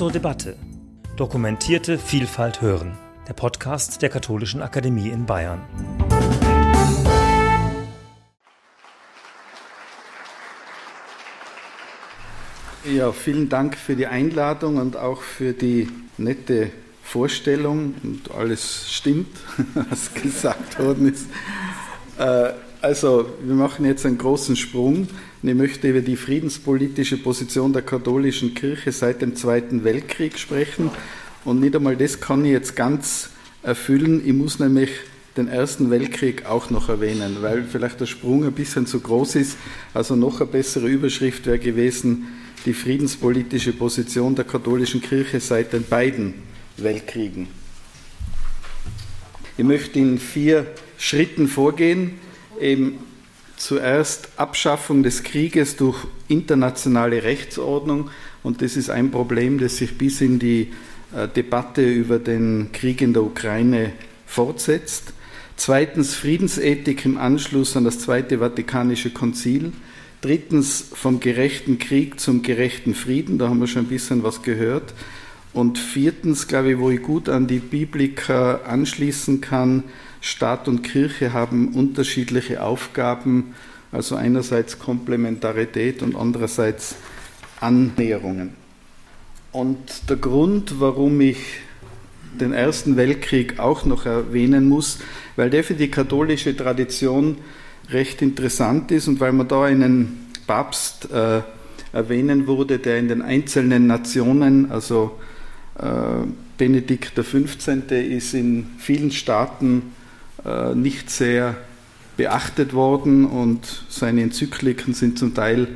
zur Debatte. Dokumentierte Vielfalt hören. Der Podcast der Katholischen Akademie in Bayern. Ja, vielen Dank für die Einladung und auch für die nette Vorstellung. Und alles stimmt, was gesagt worden ist. Äh, also, wir machen jetzt einen großen Sprung. Ich möchte über die friedenspolitische Position der katholischen Kirche seit dem Zweiten Weltkrieg sprechen. Und nicht einmal das kann ich jetzt ganz erfüllen. Ich muss nämlich den Ersten Weltkrieg auch noch erwähnen, weil vielleicht der Sprung ein bisschen zu groß ist. Also noch eine bessere Überschrift wäre gewesen, die friedenspolitische Position der katholischen Kirche seit den beiden Weltkriegen. Ich möchte in vier Schritten vorgehen. Eben zuerst Abschaffung des Krieges durch internationale Rechtsordnung. Und das ist ein Problem, das sich bis in die äh, Debatte über den Krieg in der Ukraine fortsetzt. Zweitens Friedensethik im Anschluss an das Zweite Vatikanische Konzil. Drittens vom gerechten Krieg zum gerechten Frieden. Da haben wir schon ein bisschen was gehört. Und viertens, glaube ich, wo ich gut an die Bibliker anschließen kann, Staat und Kirche haben unterschiedliche Aufgaben, also einerseits Komplementarität und andererseits Annäherungen. Und der Grund, warum ich den Ersten Weltkrieg auch noch erwähnen muss, weil der für die katholische Tradition recht interessant ist und weil man da einen Papst äh, erwähnen wurde, der in den einzelnen Nationen, also äh, Benedikt XV. ist in vielen Staaten nicht sehr beachtet worden und seine Enzykliken sind zum Teil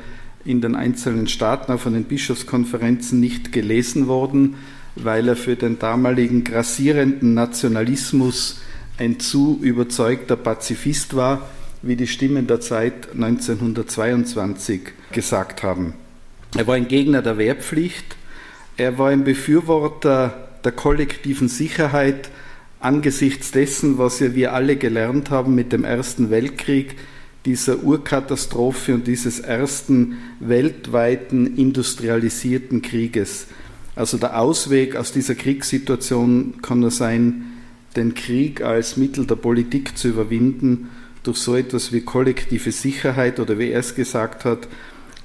in den einzelnen Staaten, von den Bischofskonferenzen nicht gelesen worden, weil er für den damaligen grassierenden Nationalismus ein zu überzeugter Pazifist war, wie die Stimmen der Zeit 1922 gesagt haben. Er war ein Gegner der Wehrpflicht, er war ein Befürworter der kollektiven Sicherheit, angesichts dessen, was ja wir alle gelernt haben mit dem Ersten Weltkrieg, dieser Urkatastrophe und dieses ersten weltweiten industrialisierten Krieges. Also der Ausweg aus dieser Kriegssituation kann nur sein, den Krieg als Mittel der Politik zu überwinden durch so etwas wie kollektive Sicherheit oder wie er es gesagt hat,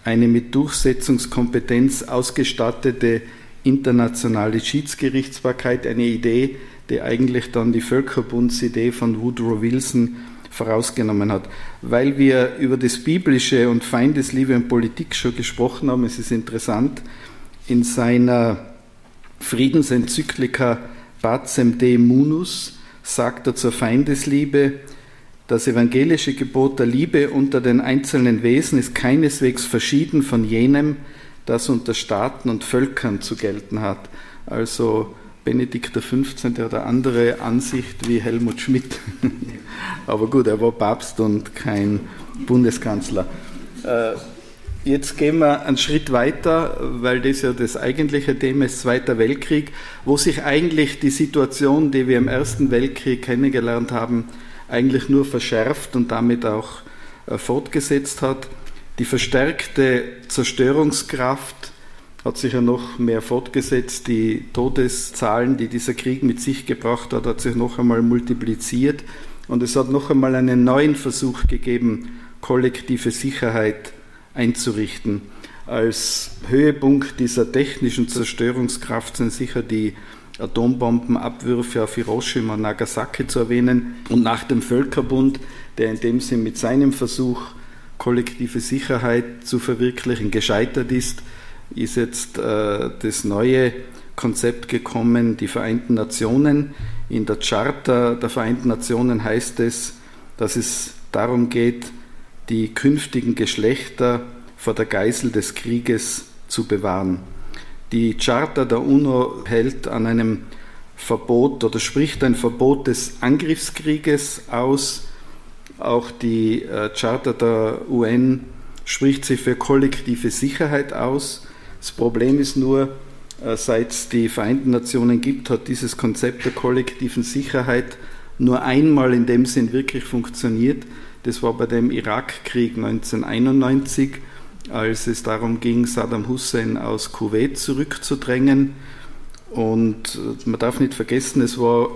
eine mit Durchsetzungskompetenz ausgestattete internationale Schiedsgerichtsbarkeit, eine Idee, die eigentlich dann die Völkerbundsidee von Woodrow Wilson vorausgenommen hat. Weil wir über das Biblische und Feindesliebe und Politik schon gesprochen haben, es ist interessant, in seiner Friedensenzyklika Pacem De Munus sagt er zur Feindesliebe, das evangelische Gebot der Liebe unter den einzelnen Wesen ist keineswegs verschieden von jenem, das unter Staaten und Völkern zu gelten hat. Also Benedikt XV. eine andere Ansicht wie Helmut Schmidt. Aber gut, er war Papst und kein Bundeskanzler. Äh, jetzt gehen wir einen Schritt weiter, weil das ja das eigentliche Thema ist, Zweiter Weltkrieg, wo sich eigentlich die Situation, die wir im Ersten Weltkrieg kennengelernt haben, eigentlich nur verschärft und damit auch äh, fortgesetzt hat. Die verstärkte Zerstörungskraft hat sich ja noch mehr fortgesetzt. Die Todeszahlen, die dieser Krieg mit sich gebracht hat, hat sich noch einmal multipliziert. Und es hat noch einmal einen neuen Versuch gegeben, kollektive Sicherheit einzurichten. Als Höhepunkt dieser technischen Zerstörungskraft sind sicher die Atombombenabwürfe auf Hiroshima und Nagasaki zu erwähnen. Und nach dem Völkerbund, der in dem Sinn mit seinem Versuch, kollektive Sicherheit zu verwirklichen, gescheitert ist, ist jetzt äh, das neue Konzept gekommen, die Vereinten Nationen. In der Charta der Vereinten Nationen heißt es, dass es darum geht, die künftigen Geschlechter vor der Geisel des Krieges zu bewahren. Die Charta der UNO hält an einem Verbot oder spricht ein Verbot des Angriffskrieges aus. Auch die äh, Charta der UN spricht sich für kollektive Sicherheit aus. Das Problem ist nur, äh, seit es die Vereinten Nationen gibt, hat dieses Konzept der kollektiven Sicherheit nur einmal in dem Sinn wirklich funktioniert. Das war bei dem Irakkrieg 1991, als es darum ging, Saddam Hussein aus Kuwait zurückzudrängen. Und man darf nicht vergessen, es war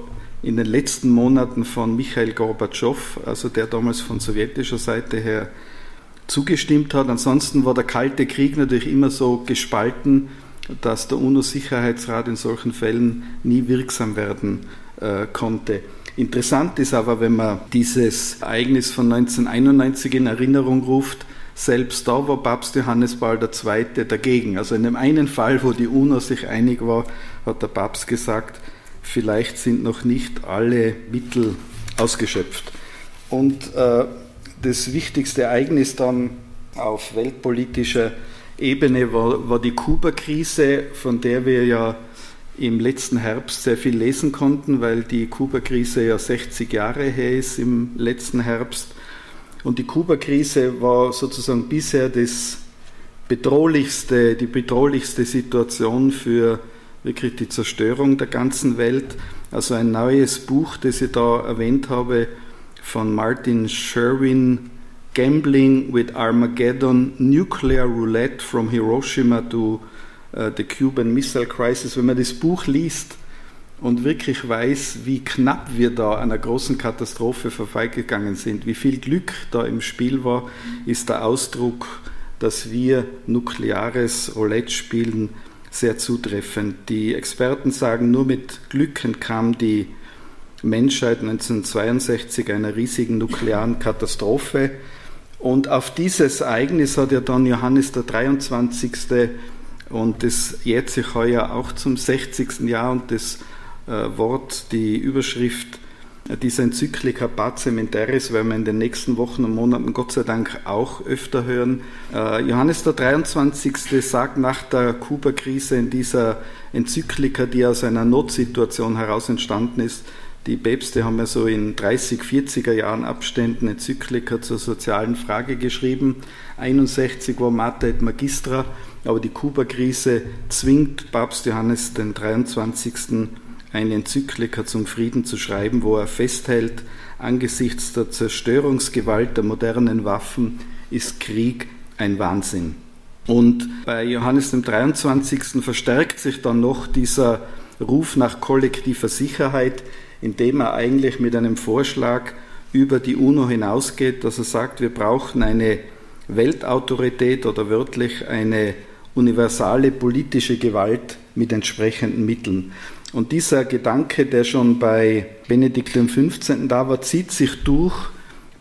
in den letzten Monaten von Michael Gorbatschow, also der damals von sowjetischer Seite her zugestimmt hat. Ansonsten war der Kalte Krieg natürlich immer so gespalten, dass der UNO-Sicherheitsrat in solchen Fällen nie wirksam werden äh, konnte. Interessant ist aber, wenn man dieses Ereignis von 1991 in Erinnerung ruft, selbst da war Papst Johannes Paul II. dagegen. Also in dem einen Fall, wo die UNO sich einig war, hat der Papst gesagt, vielleicht sind noch nicht alle Mittel ausgeschöpft. Und äh, das wichtigste Ereignis dann auf weltpolitischer Ebene war, war die Kuba-Krise, von der wir ja im letzten Herbst sehr viel lesen konnten, weil die Kuba-Krise ja 60 Jahre her ist im letzten Herbst. Und die Kuba-Krise war sozusagen bisher das bedrohlichste, die bedrohlichste Situation für wirklich die Zerstörung der ganzen Welt. Also ein neues Buch, das ich da erwähnt habe, von Martin Sherwin, Gambling with Armageddon, Nuclear Roulette from Hiroshima to uh, the Cuban Missile Crisis. Wenn man das Buch liest und wirklich weiß, wie knapp wir da einer großen Katastrophe vorbeigegangen sind, wie viel Glück da im Spiel war, ist der Ausdruck, dass wir nukleares Roulette spielen, sehr zutreffend. Die Experten sagen, nur mit Glück entkam die Menschheit 1962 einer riesigen nuklearen Katastrophe. Und auf dieses Ereignis hat ja dann Johannes der 23. und das sich heuer auch zum 60. Jahr und das äh, Wort, die Überschrift dieser Enzyklika Pacem in Terris werden wir in den nächsten Wochen und Monaten Gott sei Dank auch öfter hören. Äh, Johannes der 23. sagt nach der Kuba-Krise in dieser Enzyklika, die aus einer Notsituation heraus entstanden ist, die Päpste haben ja so in 30, 40er Jahren Abständen Enzyklika zur sozialen Frage geschrieben. 61 war Mater et Magistra, aber die Kuba-Krise zwingt Papst Johannes den 23 eine Enzyklika zum Frieden zu schreiben, wo er festhält, angesichts der Zerstörungsgewalt der modernen Waffen ist Krieg ein Wahnsinn. Und bei Johannes dem 23. verstärkt sich dann noch dieser Ruf nach kollektiver Sicherheit, indem er eigentlich mit einem Vorschlag über die UNO hinausgeht, dass er sagt, wir brauchen eine Weltautorität oder wörtlich eine universale politische Gewalt mit entsprechenden Mitteln. Und dieser Gedanke, der schon bei Benedikt XV. da war, zieht sich durch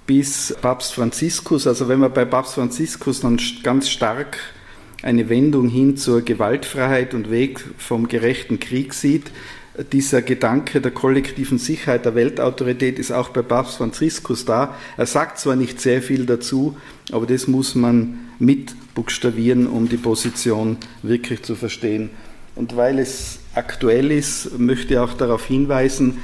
bis Papst Franziskus. Also wenn man bei Papst Franziskus dann ganz stark eine Wendung hin zur Gewaltfreiheit und Weg vom gerechten Krieg sieht, dieser Gedanke der kollektiven Sicherheit, der Weltautorität ist auch bei Papst Franziskus da. Er sagt zwar nicht sehr viel dazu, aber das muss man mit buchstabieren, um die Position wirklich zu verstehen. Und weil es aktuell ist, möchte ich auch darauf hinweisen,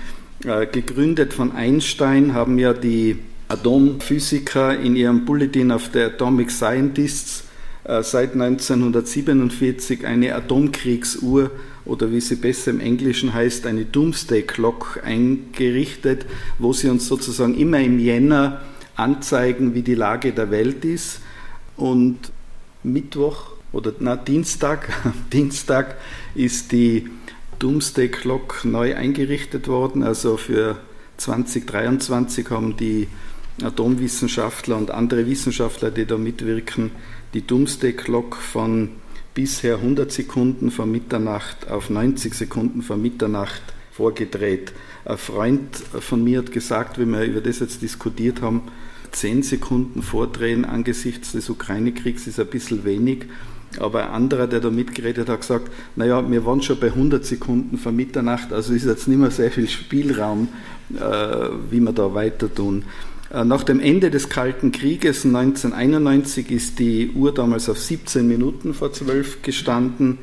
äh, gegründet von Einstein haben ja die Atomphysiker in ihrem Bulletin of the Atomic Scientists äh, seit 1947 eine Atomkriegsuhr oder wie sie besser im Englischen heißt, eine Doomsday Clock eingerichtet, wo sie uns sozusagen immer im Jänner anzeigen, wie die Lage der Welt ist. Und Mittwoch oder na, Dienstag, Dienstag ist die Doomsday Clock neu eingerichtet worden. Also für 2023 haben die Atomwissenschaftler und andere Wissenschaftler, die da mitwirken, die Doomsday Clock von bisher 100 Sekunden vor Mitternacht auf 90 Sekunden vor Mitternacht vorgedreht. Ein Freund von mir hat gesagt, wie wir über das jetzt diskutiert haben, 10 Sekunden vordrehen angesichts des Ukraine-Kriegs ist ein bisschen wenig. Aber ein anderer, der da mitgeredet hat, gesagt, naja, wir waren schon bei 100 Sekunden vor Mitternacht, also ist jetzt nicht mehr sehr viel Spielraum, äh, wie wir da weiter tun. Äh, nach dem Ende des Kalten Krieges 1991 ist die Uhr damals auf 17 Minuten vor 12 gestanden,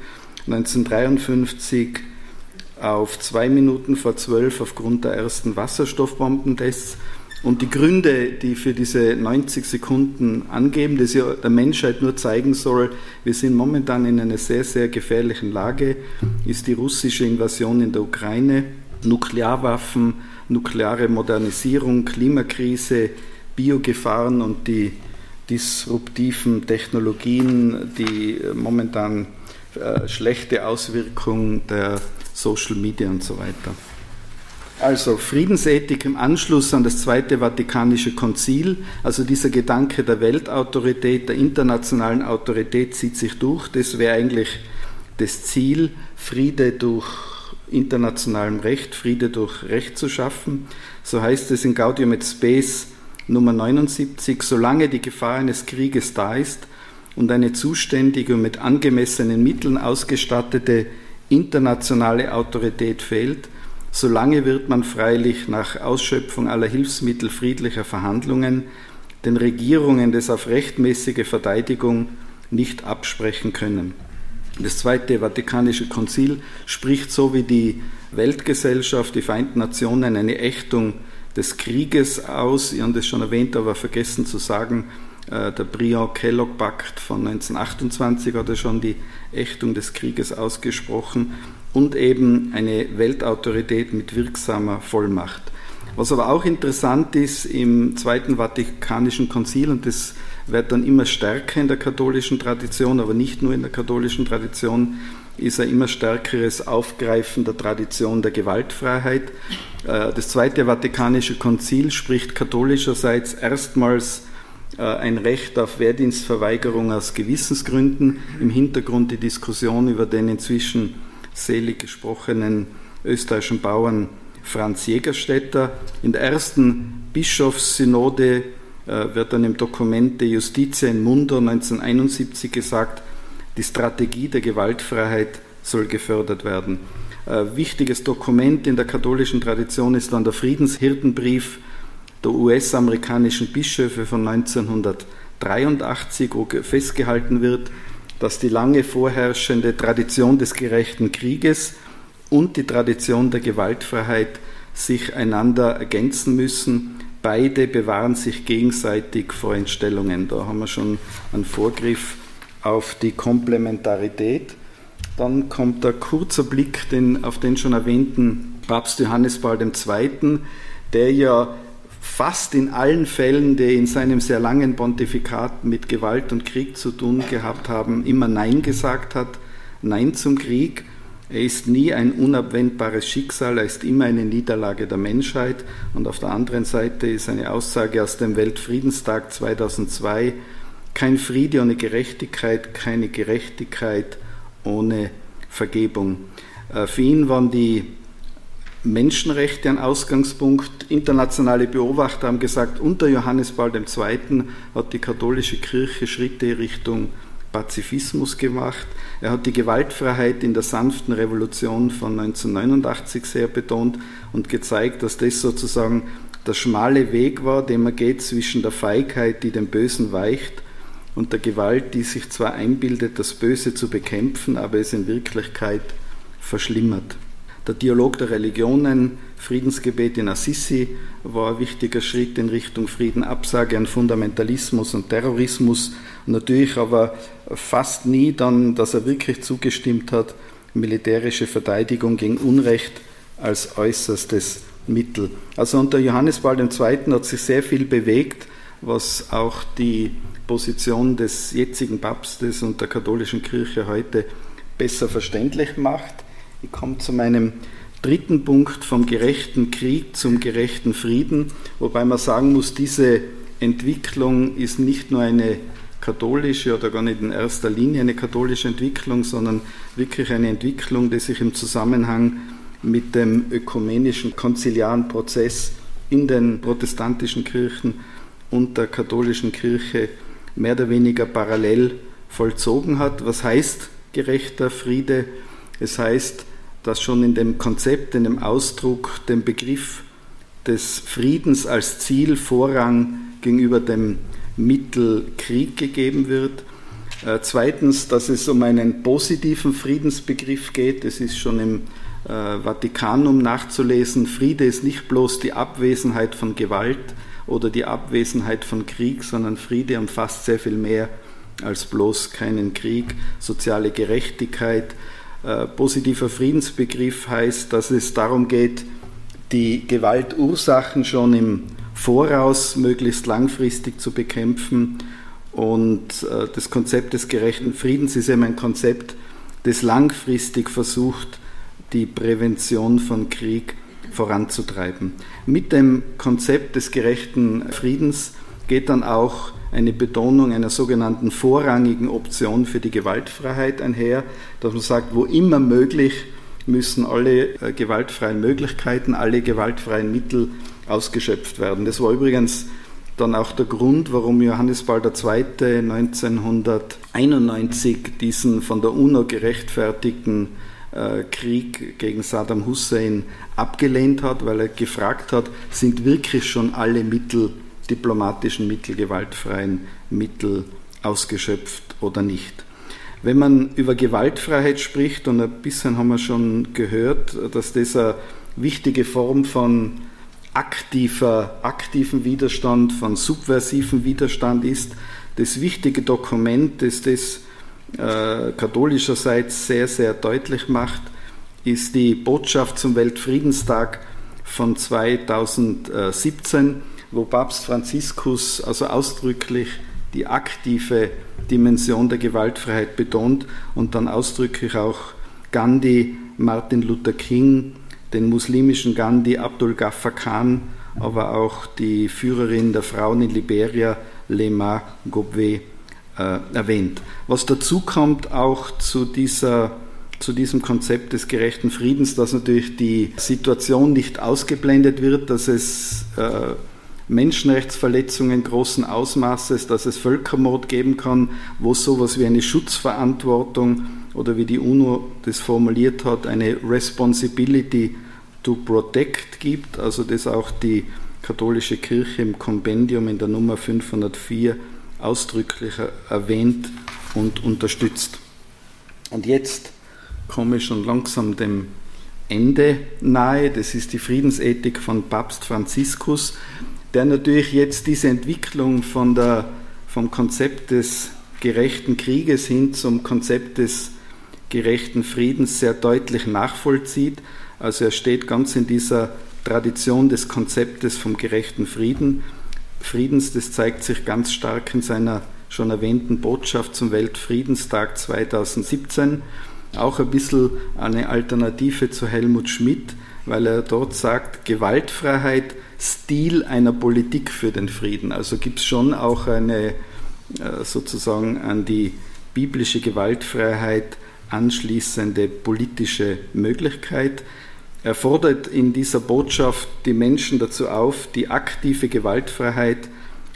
1953 auf 2 Minuten vor 12 aufgrund der ersten Wasserstoffbombentests und die Gründe, die für diese 90 Sekunden angeben, das ja der Menschheit nur zeigen soll, wir sind momentan in einer sehr, sehr gefährlichen Lage, ist die russische Invasion in der Ukraine, Nuklearwaffen, nukleare Modernisierung, Klimakrise, Biogefahren und die disruptiven Technologien, die momentan äh, schlechte Auswirkungen der Social Media und so weiter. Also Friedensethik im Anschluss an das Zweite Vatikanische Konzil, also dieser Gedanke der Weltautorität, der internationalen Autorität zieht sich durch. Das wäre eigentlich das Ziel, Friede durch internationalem Recht, Friede durch Recht zu schaffen. So heißt es in Gaudium et Spes Nummer 79, solange die Gefahr eines Krieges da ist und eine zuständige und mit angemessenen Mitteln ausgestattete internationale Autorität fehlt, Solange wird man freilich nach Ausschöpfung aller Hilfsmittel friedlicher Verhandlungen den Regierungen das auf rechtmäßige Verteidigung nicht absprechen können. Das Zweite Vatikanische Konzil spricht so wie die Weltgesellschaft, die Vereinten Nationen, eine Ächtung des Krieges aus. Sie haben das schon erwähnt, aber vergessen zu sagen, äh, der Briand-Kellogg-Pakt von 1928 hat ja schon die Ächtung des Krieges ausgesprochen und eben eine Weltautorität mit wirksamer Vollmacht. Was aber auch interessant ist im Zweiten Vatikanischen Konzil, und das wird dann immer stärker in der katholischen Tradition, aber nicht nur in der katholischen Tradition, ist ein immer stärkeres Aufgreifen der Tradition der Gewaltfreiheit. Äh, das Zweite Vatikanische Konzil spricht katholischerseits erstmals äh, ein Recht auf Wehrdienstverweigerung aus Gewissensgründen. Im Hintergrund die Diskussion über den inzwischen selig gesprochenen österreichischen Bauern Franz Jägerstätter. In der ersten Bischofssynode äh, wird dann im Dokument De Justitia in Mundo 1971 gesagt, die Strategie der Gewaltfreiheit soll gefördert werden. Äh, wichtiges Dokument in der katholischen Tradition ist dann der Friedenshirtenbrief der US-amerikanischen Bischöfe von 1983, wo festgehalten wird, dass die lange vorherrschende Tradition des gerechten Krieges und die Tradition der Gewaltfreiheit sich einander ergänzen müssen. Beide bewahren sich gegenseitig vor Entstellungen. Da haben wir schon einen Vorgriff auf die Komplementarität. Dann kommt der kurzer Blick den, auf den schon erwähnten Papst Johannes Paul II., der ja fast in allen Fällen, die in seinem sehr langen Pontifikat mit Gewalt und Krieg zu tun gehabt haben, immer Nein gesagt hat, Nein zum Krieg. Er ist nie ein unabwendbares Schicksal, er ist immer eine Niederlage der Menschheit. Und auf der anderen Seite ist eine Aussage aus dem Weltfriedenstag 2002, kein Friede ohne Gerechtigkeit, keine Gerechtigkeit ohne Vergebung. Äh, für ihn waren die Menschenrechte ein Ausgangspunkt. Internationale Beobachter haben gesagt, unter Johannes Paul II. hat die katholische Kirche Schritte Richtung Pazifismus gemacht. Er hat die Gewaltfreiheit in der sanften Revolution von 1989 sehr betont und gezeigt, dass das sozusagen der schmale Weg war, den man geht zwischen der Feigheit, die dem Bösen weicht, und der Gewalt, die sich zwar einbildet, das Böse zu bekämpfen, aber es in Wirklichkeit verschlimmert. Der Dialog der Religionen, Friedensgebet in Assisi war ein wichtiger Schritt in Richtung Frieden, Absage an Fundamentalismus und Terrorismus. natürlich aber fast nie dann, dass er wirklich zugestimmt hat, militärische Verteidigung gegen Unrecht als äußerstes Mittel. Also unter Johannes Paul II. hat sich sehr viel bewegt, was auch die Position des jetzigen Papstes und der katholischen Kirche heute besser verständlich macht. Ich komme zu meinem dritten Punkt vom gerechten Krieg zum gerechten Frieden, wobei man sagen muss, diese Entwicklung ist nicht nur eine katholische oder gar nicht in erster Linie eine katholische Entwicklung, sondern wirklich eine Entwicklung, die sich im Zusammenhang mit dem ökumenischen konziliaren Prozess in den protestantischen Kirchen und der katholischen Kirche mehr oder weniger parallel vollzogen hat. Was heißt gerechter Friede? Es heißt, dass schon in dem Konzept, in dem Ausdruck, dem Begriff des Friedens als Ziel Vorrang gegenüber dem Mittel Krieg gegeben wird. Äh, zweitens, dass es um einen positiven Friedensbegriff geht. Es ist schon im äh, Vatikanum nachzulesen. Friede ist nicht bloß die Abwesenheit von Gewalt oder die Abwesenheit von Krieg, sondern Friede umfasst sehr viel mehr als bloß keinen Krieg, soziale Gerechtigkeit, positiver Friedensbegriff heißt, dass es darum geht, die Gewaltursachen schon im Voraus möglichst langfristig zu bekämpfen Und äh, das Konzept des gerechten Friedens ist eben ein Konzept, das langfristig versucht, die Prävention von Krieg voranzutreiben. Mit dem Konzept des gerechten Friedens geht dann auch eine Betonung einer sogenannten vorrangigen Option für die Gewaltfreiheit einher, dass man sagt, wo immer möglich müssen alle äh, gewaltfreien Möglichkeiten, alle gewaltfreien Mittel ausgeschöpft werden. Das war übrigens dann auch der Grund, warum Johannes Paul II. 1991 diesen von der UNO gerechtfertigten äh, Krieg gegen Saddam Hussein abgelehnt hat, weil er gefragt hat, sind wirklich schon alle Mittel, diplomatischen Mittel, gewaltfreien Mittel ausgeschöpft oder nicht. Wenn man über Gewaltfreiheit spricht, und ein bisschen haben wir schon gehört, dass das eine wichtige Form von aktiver, aktiven Widerstand, von subversiven Widerstand ist, das wichtige Dokument, das das äh, katholischerseits sehr, sehr deutlich macht, ist die Botschaft zum Weltfriedenstag von 2017, wo Papst Franziskus also ausdrücklich die aktive Dimension der Gewaltfreiheit betont und dann ausdrücklich auch Gandhi, Martin Luther King, den muslimischen Gandhi, Abdul Ghaffar Khan, aber auch die Führerin der Frauen in Liberia, Lema Gobwe, äh, erwähnt. Was dazu kommt auch zu, dieser, zu diesem Konzept des gerechten Friedens, dass natürlich die Situation nicht ausgeblendet wird, dass es äh, Menschenrechtsverletzungen großen Ausmaßes, dass es Völkermord geben kann, wo sowas wie eine Schutzverantwortung oder wie die UNO das formuliert hat, eine Responsibility to Protect gibt, also das auch die katholische Kirche im Kompendium in der Nummer 504 ausdrücklich erwähnt und unterstützt. Und jetzt komme ich schon langsam dem Ende nahe. Das ist die Friedensethik von Papst Franziskus der natürlich jetzt diese Entwicklung von der, vom Konzept des gerechten Krieges hin zum Konzept des gerechten Friedens sehr deutlich nachvollzieht. Also er steht ganz in dieser Tradition des Konzeptes vom gerechten Frieden. Friedens, das zeigt sich ganz stark in seiner schon erwähnten Botschaft zum Weltfriedenstag 2017. Auch ein bisschen eine Alternative zu Helmut Schmidt, weil er dort sagt, Gewaltfreiheit Stil einer Politik für den Frieden. Also gibt es schon auch eine äh, sozusagen an die biblische Gewaltfreiheit anschließende politische Möglichkeit. Er fordert in dieser Botschaft die Menschen dazu auf, die aktive Gewaltfreiheit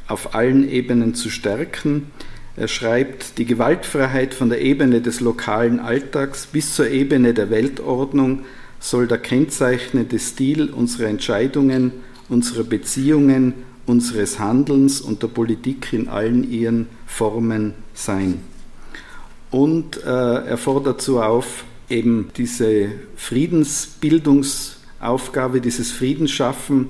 auf allen Ebenen zu stärken. Er schreibt, die Gewaltfreiheit von der Ebene des lokalen Alltags bis zur Ebene der Weltordnung soll der kennzeichnende Stil unserer Entscheidungen unserer Beziehungen, unseres Handelns und der Politik in allen ihren Formen sein. Und äh, er fordert dazu auf, eben diese Friedensbildungsaufgabe, dieses Friedensschaffen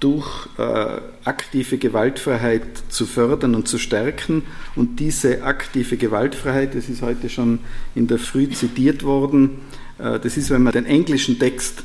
durch äh, aktive Gewaltfreiheit zu fördern und zu stärken. Und diese aktive Gewaltfreiheit, das ist heute schon in der Früh zitiert worden, äh, das ist, wenn man den englischen Text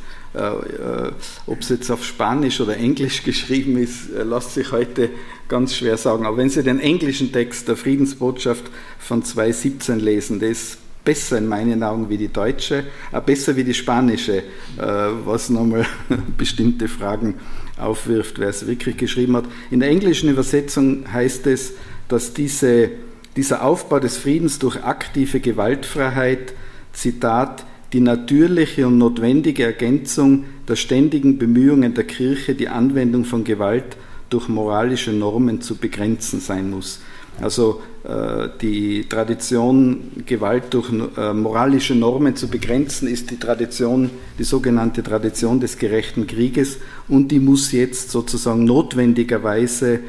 ob es jetzt auf Spanisch oder Englisch geschrieben ist, äh, lässt sich heute ganz schwer sagen. Aber wenn Sie den englischen Text der Friedensbotschaft von 2017 lesen, der ist besser in meinen Augen wie die deutsche, auch besser wie die spanische, was nochmal bestimmte Fragen aufwirft, wer es wirklich geschrieben hat. In der englischen Übersetzung heißt es, dass diese, dieser Aufbau des Friedens durch aktive Gewaltfreiheit, Zitat, die natürliche und notwendige Ergänzung der ständigen Bemühungen der Kirche, die Anwendung von Gewalt durch moralische Normen zu begrenzen sein muss. Also äh, die Tradition, Gewalt durch äh, moralische Normen zu begrenzen, ist die Tradition, die sogenannte Tradition des gerechten Krieges und die muss jetzt sozusagen notwendigerweise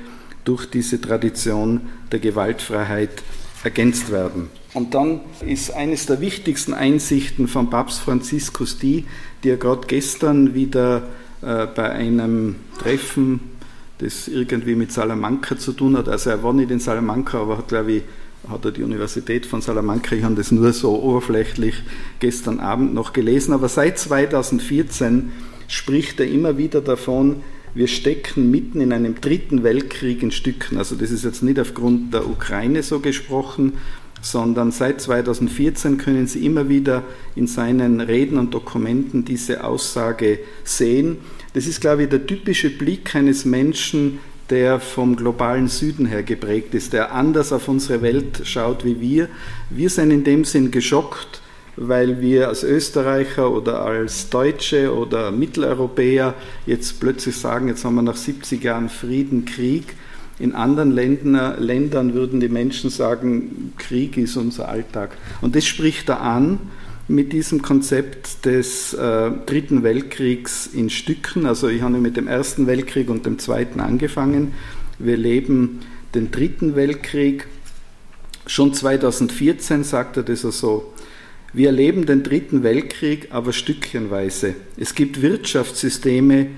durch diese Tradition der Gewaltfreiheit ergänzt werden. Und dann ist eines der wichtigsten Einsichten von Papst Franziskus die, die er gerade gestern wieder äh, bei einem Treffen, das irgendwie mit Salamanca zu tun hat, also er war nicht in Salamanca, aber hat, glaube ich, hat er die Universität von Salamanca, ich habe das nur so oberflächlich gestern Abend noch gelesen, aber seit 2014 spricht er immer wieder davon, wir stecken mitten in einem dritten Weltkrieg in Stücken. Also das ist jetzt nicht aufgrund der Ukraine so gesprochen, sondern seit 2014 können Sie immer wieder in seinen Reden und Dokumenten diese Aussage sehen. Das ist, glaube ich, der typische Blick eines Menschen, der vom globalen Süden her geprägt ist, der anders auf unsere Welt schaut wie wir. Wir sind in dem Sinn geschockt, weil wir als Österreicher oder als Deutsche oder Mitteleuropäer jetzt plötzlich sagen, jetzt haben wir nach 70 Jahren Frieden, Krieg. In anderen Ländern, Ländern würden die Menschen sagen, Krieg ist unser Alltag. Und das spricht da an mit diesem Konzept des äh, Dritten Weltkriegs in Stücken. Also ich habe mit dem Ersten Weltkrieg und dem Zweiten angefangen. Wir leben den Dritten Weltkrieg. Schon 2014 sagt er das so. Wir erleben den Dritten Weltkrieg aber stückchenweise. Es gibt Wirtschaftssysteme,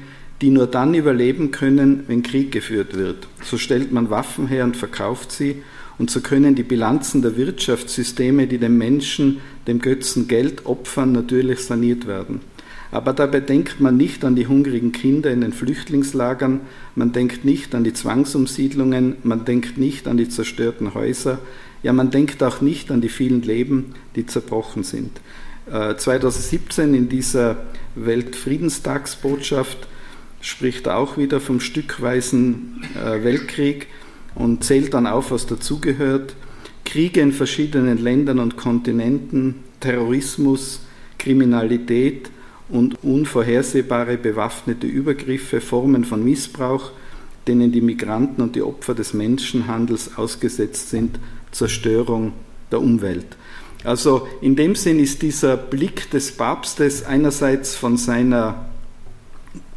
die nur dann überleben können, wenn Krieg geführt wird. So stellt man Waffen her und verkauft sie und so können die Bilanzen der Wirtschaftssysteme, die dem Menschen, dem Götzen Geld opfern, natürlich saniert werden. Aber dabei denkt man nicht an die hungrigen Kinder in den Flüchtlingslagern, man denkt nicht an die Zwangsumsiedlungen, man denkt nicht an die zerstörten Häuser, ja man denkt auch nicht an die vielen Leben, die zerbrochen sind. 2017 äh, in dieser Weltfriedenstagsbotschaft spricht er auch wieder vom stückweisen äh, Weltkrieg und zählt dann auf, was dazugehört. Kriege in verschiedenen Ländern und Kontinenten, Terrorismus, Kriminalität und unvorhersehbare bewaffnete Übergriffe, Formen von Missbrauch, denen die Migranten und die Opfer des Menschenhandels ausgesetzt sind, Zerstörung der Umwelt. Also in dem Sinn ist dieser Blick des Papstes einerseits von seiner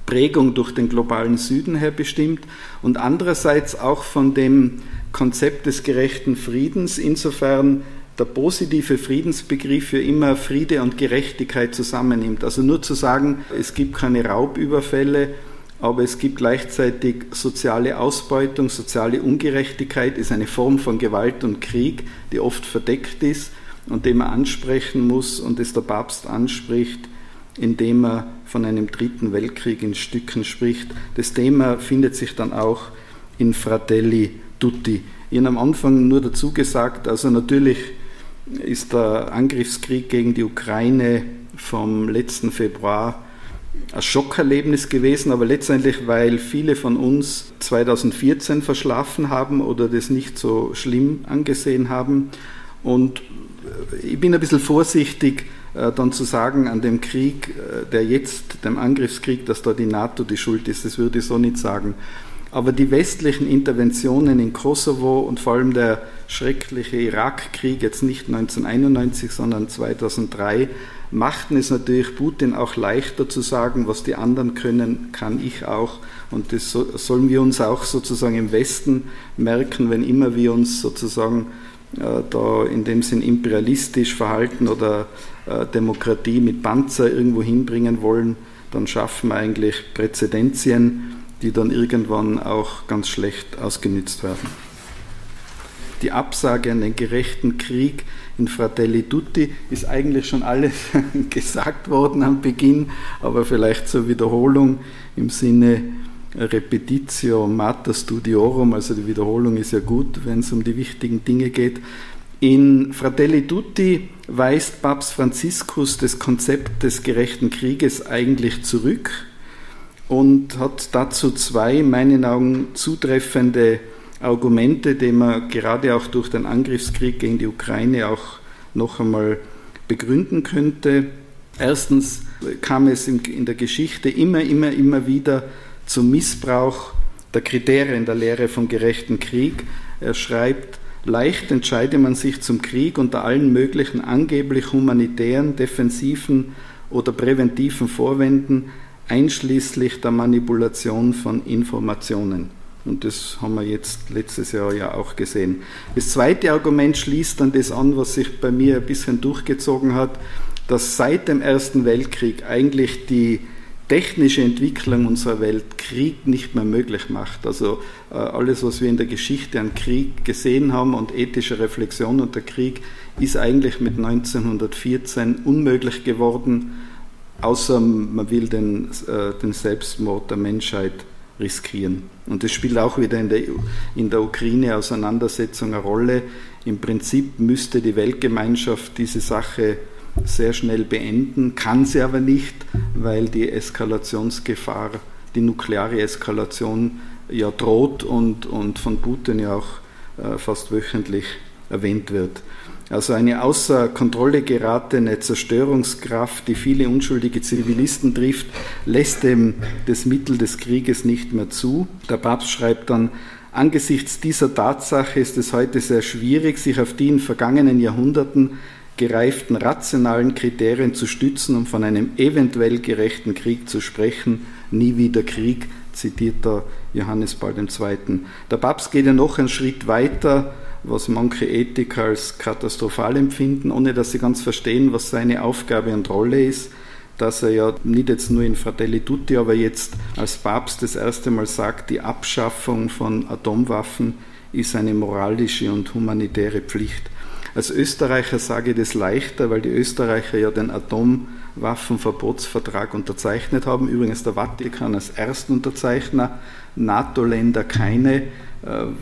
Prägung durch den globalen Süden her bestimmt und andererseits auch von dem Konzept des gerechten Friedens, insofern der positive Friedensbegriff ja immer Friede und Gerechtigkeit zusammennimmt. Also nur zu sagen, es gibt keine Raubüberfälle, aber es gibt gleichzeitig soziale Ausbeutung, soziale Ungerechtigkeit, ist eine Form von Gewalt und Krieg, die oft verdeckt ist und die man ansprechen muss und es der Papst anspricht, indem er von einem dritten Weltkrieg in Stücken spricht. Das Thema findet sich dann auch in Fratelli Tutti. Ich habe am Anfang nur dazu gesagt, also natürlich ist der Angriffskrieg gegen die Ukraine vom letzten Februar ein Schockerlebnis gewesen, aber letztendlich, weil viele von uns 2014 verschlafen haben oder das nicht so schlimm angesehen haben. Und ich bin ein bisschen vorsichtig, äh, dann zu sagen, an dem Krieg, äh, der jetzt, dem Angriffskrieg, dass da die NATO die Schuld ist, das würde ich so nicht sagen. Aber die westlichen Interventionen in Kosovo und vor allem der schreckliche Irakkrieg, jetzt nicht 1991, sondern 2003, machten es natürlich Putin auch leichter zu sagen, was die anderen können, kann ich auch. Und das sollen wir uns auch sozusagen im Westen merken, wenn immer wir uns sozusagen äh, da in dem Sinn imperialistisch verhalten oder äh, Demokratie mit Panzer irgendwo hinbringen wollen, dann schaffen wir eigentlich Präzedenzien, die dann irgendwann auch ganz schlecht ausgenützt werden. Die Absage an den gerechten Krieg in Fratelli Tutti ist eigentlich schon alles gesagt worden am Beginn, aber vielleicht zur Wiederholung im Sinne Repetitio Mater Studiorum, also die Wiederholung ist ja gut, wenn es um die wichtigen Dinge geht. In Fratelli Tutti weist Papst Franziskus das Konzept des gerechten Krieges eigentlich zurück und hat dazu zwei, in meinen Augen, zutreffende Argumente, die man gerade auch durch den Angriffskrieg gegen die Ukraine auch noch einmal begründen könnte. Erstens kam es in der Geschichte immer, immer, immer wieder zum Missbrauch der Kriterien der Lehre vom gerechten Krieg. Er schreibt, leicht entscheide man sich zum Krieg unter allen möglichen angeblich humanitären, defensiven oder präventiven Vorwänden, einschließlich der Manipulation von Informationen. Und das haben wir jetzt letztes Jahr ja auch gesehen. Das zweite Argument schließt dann das an, was sich bei mir ein bisschen durchgezogen hat, dass seit dem Ersten Weltkrieg eigentlich die technische Entwicklung unserer Welt Krieg nicht mehr möglich macht. Also äh, alles, was wir in der Geschichte an Krieg gesehen haben und ethische Reflexion unter Krieg, ist eigentlich mit 1914 unmöglich geworden, außer man will den, äh, den Selbstmord der Menschheit riskieren. Und das spielt auch wieder in der, in der Ukraine-Auseinandersetzung eine Rolle. Im Prinzip müsste die Weltgemeinschaft diese Sache sehr schnell beenden, kann sie aber nicht, weil die Eskalationsgefahr, die nukleare Eskalation ja droht und, und von Putin ja auch äh, fast wöchentlich erwähnt wird. Also eine außer Kontrolle geratene Zerstörungskraft, die viele unschuldige Zivilisten trifft, lässt dem das Mittel des Krieges nicht mehr zu. Der Papst schreibt dann, angesichts dieser Tatsache ist es heute sehr schwierig, sich auf die in vergangenen Jahrhunderten gereiften rationalen Kriterien zu stützen, um von einem eventuell gerechten Krieg zu sprechen. Nie wieder Krieg, zitiert da Johannes Paul II. Der Papst geht ja noch einen Schritt weiter was manche Ethiker als katastrophal empfinden, ohne dass sie ganz verstehen, was seine Aufgabe und Rolle ist, dass er ja nicht jetzt nur in Fratelli Tutti, aber jetzt als Papst das erste Mal sagt, die Abschaffung von Atomwaffen ist eine moralische und humanitäre Pflicht. Als Österreicher sage ich das leichter, weil die Österreicher ja den Atomwaffenverbotsvertrag unterzeichnet haben. Übrigens der Vatikan als Erstunterzeichner, NATO-Länder keine. Äh,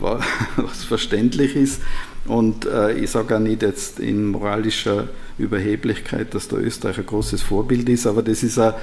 was verständlich ist. Und äh, ich sage auch nicht jetzt in moralischer Überheblichkeit, dass der Österreich ein großes Vorbild ist, aber das ist ein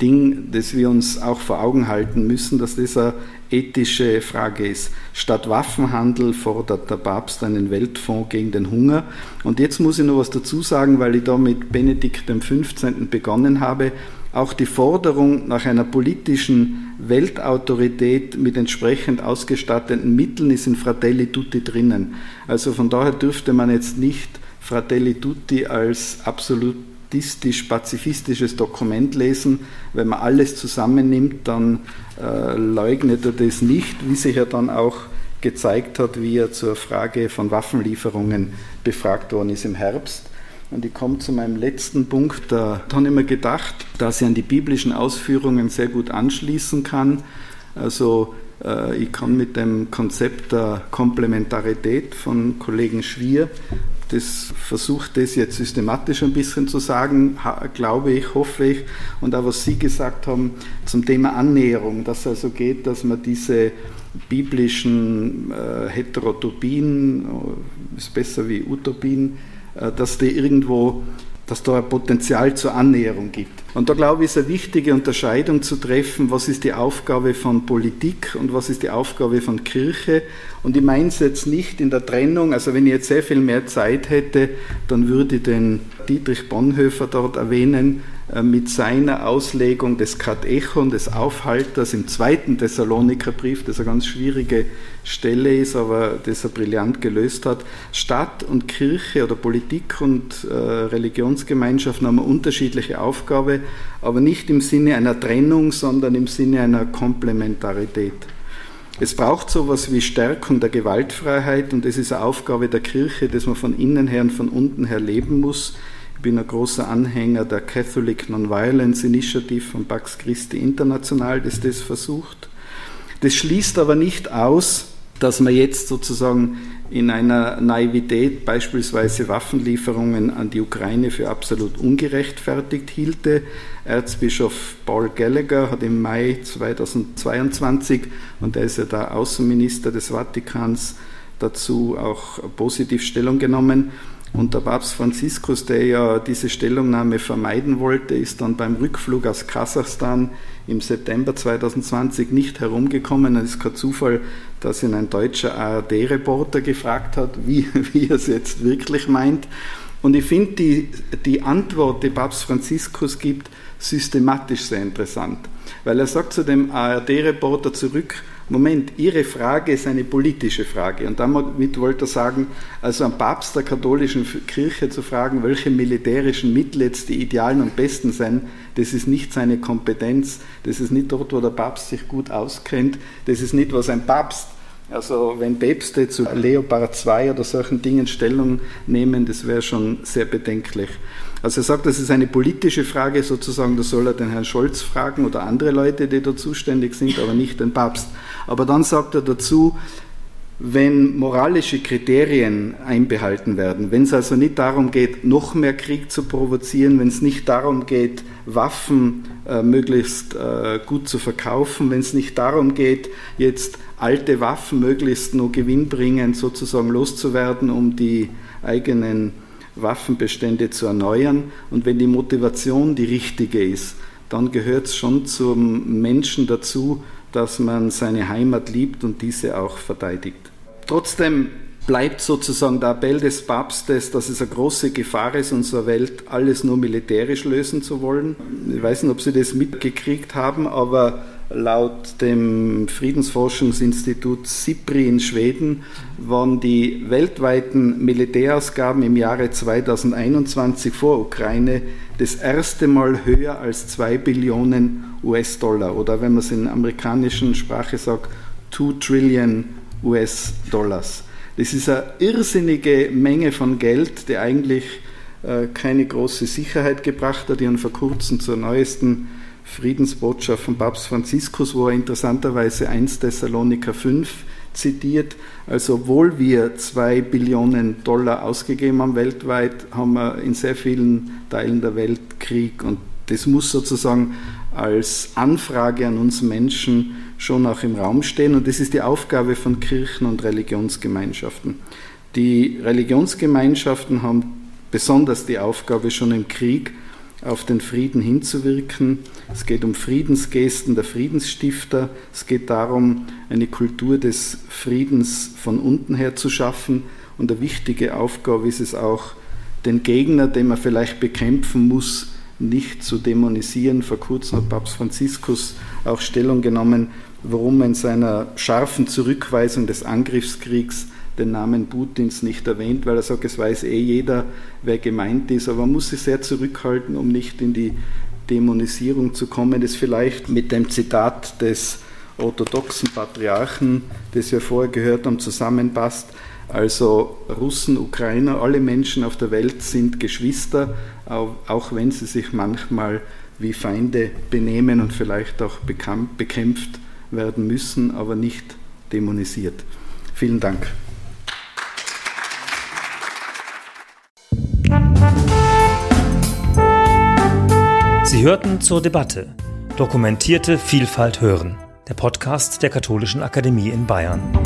Ding, das wir uns auch vor Augen halten müssen, dass das eine ethische Frage ist. Statt Waffenhandel fordert der Papst einen Weltfonds gegen den Hunger. Und jetzt muss ich noch was dazu sagen, weil ich da mit Benedikt XV. begonnen habe. Auch die Forderung nach einer politischen Weltautorität mit entsprechend ausgestatteten Mitteln ist in Fratelli Tutti drinnen. Also von daher dürfte man jetzt nicht Fratelli Tutti als absolutistisch-pazifistisches Dokument lesen. Wenn man alles zusammennimmt, dann äh, leugnet er das nicht, wie sich ja dann auch gezeigt hat, wie er zur Frage von Waffenlieferungen befragt worden ist im Herbst. Und ich komme zu meinem letzten Punkt. Da habe ich mir gedacht, dass ich an die biblischen Ausführungen sehr gut anschließen kann. Also äh, ich kann mit dem Konzept der Komplementarität von Kollegen Schwier, das versucht das jetzt systematisch ein bisschen zu sagen, glaube ich, hoffe ich, und auch was Sie gesagt haben zum Thema Annäherung, dass es also geht, dass man diese biblischen äh, Heterotopien, äh, ist besser wie Utopien, dass die irgendwo dass da ein Potenzial zur Annäherung gibt. Und da glaube ich, ist eine wichtige Unterscheidung zu treffen, was ist die Aufgabe von Politik und was ist die Aufgabe von Kirche. Und ich meine es jetzt nicht in der Trennung, also wenn ich jetzt sehr viel mehr Zeit hätte, dann würde ich den Dietrich Bonhoeffer dort erwähnen, äh, mit seiner Auslegung des Katechon, des Aufhalters im zweiten Thessalonikerbrief, das eine ganz schwierige Stelle ist, aber das er brillant gelöst hat. Stadt und Kirche oder Politik und äh, Religionsgemeinschaften haben eine unterschiedliche Aufgabe, aber nicht im Sinne einer Trennung, sondern im Sinne einer Komplementarität. Es braucht sowas wie Stärkung der Gewaltfreiheit und das ist eine Aufgabe der Kirche, dass man von innen her und von unten her leben muss ich bin ein großer Anhänger der Catholic Nonviolence Initiative von Pax Christi International, das das versucht. Das schließt aber nicht aus, dass man jetzt sozusagen in einer Naivität beispielsweise Waffenlieferungen an die Ukraine für absolut ungerechtfertigt hielte. Erzbischof Paul Gallagher hat im Mai 2022, und er ist ja der Außenminister des Vatikans, dazu auch positiv Stellung genommen und der Papst Franziskus, der ja diese Stellungnahme vermeiden wollte, ist dann beim Rückflug aus Kasachstan im September 2020 nicht herumgekommen. Es ist kein Zufall, dass ihn ein deutscher ARD-Reporter gefragt hat, wie, wie er es jetzt wirklich meint. Und ich finde die, die Antwort, die Papst Franziskus gibt, systematisch sehr interessant. Weil er sagt zu dem ARD-Reporter zurück, Moment, Ihre Frage ist eine politische Frage. Und damit wollte er sagen, also am Papst der katholischen Kirche zu fragen, welche militärischen Mittel jetzt die idealen und besten sind, das ist nicht seine Kompetenz, das ist nicht dort, wo der Papst sich gut auskennt, das ist nicht, was ein Papst also wenn Päpste zu Leopard II oder solchen Dingen Stellung nehmen, das wäre schon sehr bedenklich. Also er sagt, das ist eine politische Frage sozusagen, da soll er den Herrn Scholz fragen oder andere Leute, die da zuständig sind, aber nicht den Papst. Aber dann sagt er dazu, wenn moralische Kriterien einbehalten werden, wenn es also nicht darum geht, noch mehr Krieg zu provozieren, wenn es nicht darum geht, Waffen äh, möglichst äh, gut zu verkaufen, wenn es nicht darum geht, jetzt alte Waffen möglichst nur gewinnbringend sozusagen loszuwerden, um die eigenen Waffenbestände zu erneuern und wenn die Motivation die richtige ist, dann gehört es schon zum Menschen dazu, dass man seine Heimat liebt und diese auch verteidigt. Trotzdem bleibt sozusagen der Appell des Papstes, dass es eine große Gefahr ist, unsere Welt alles nur militärisch lösen zu wollen. Ich weiß nicht, ob Sie das mitgekriegt haben, aber laut dem Friedensforschungsinstitut SIPRI in Schweden waren die weltweiten Militärausgaben im Jahre 2021 vor Ukraine das erste Mal höher als 2 Billionen US-Dollar oder wenn man es in amerikanischen Sprache sagt, 2 Trillion US-Dollars. Das ist eine irrsinnige Menge von Geld, die eigentlich äh, keine große Sicherheit gebracht hat. Ich habe vor kurzem zur neuesten Friedensbotschaft von Papst Franziskus, wo er interessanterweise 1 Thessaloniker 5 zitiert. Also obwohl wir zwei Billionen Dollar ausgegeben haben weltweit, haben wir in sehr vielen Teilen der Welt Krieg. Und das muss sozusagen als Anfrage an uns Menschen schon auch im Raum stehen. Und das ist die Aufgabe von Kirchen und Religionsgemeinschaften. Die Religionsgemeinschaften haben besonders die Aufgabe, schon im Krieg auf den Frieden hinzuwirken. Es geht um Friedensgesten der Friedensstifter. Es geht darum, eine Kultur des Friedens von unten her zu schaffen. Und eine wichtige Aufgabe ist es auch, den Gegner, den man vielleicht bekämpfen muss, nicht zu dämonisieren. Vor kurzem hat Papst Franziskus auch Stellung genommen, warum in seiner scharfen Zurückweisung des Angriffskriegs den Namen Putins nicht erwähnt, weil er sagt, es weiß eh jeder, wer gemeint ist, aber man muss sich sehr zurückhalten, um nicht in die Dämonisierung zu kommen, das vielleicht mit dem Zitat des orthodoxen Patriarchen, das wir vorher gehört haben, zusammenpasst. Also Russen, Ukrainer, alle Menschen auf der Welt sind Geschwister, auch wenn sie sich manchmal wie Feinde benehmen und vielleicht auch bekämpft werden müssen, aber nicht dämonisiert. Vielen Dank. Sie hörten zur Debatte Dokumentierte Vielfalt hören, der Podcast der Katholischen Akademie in Bayern.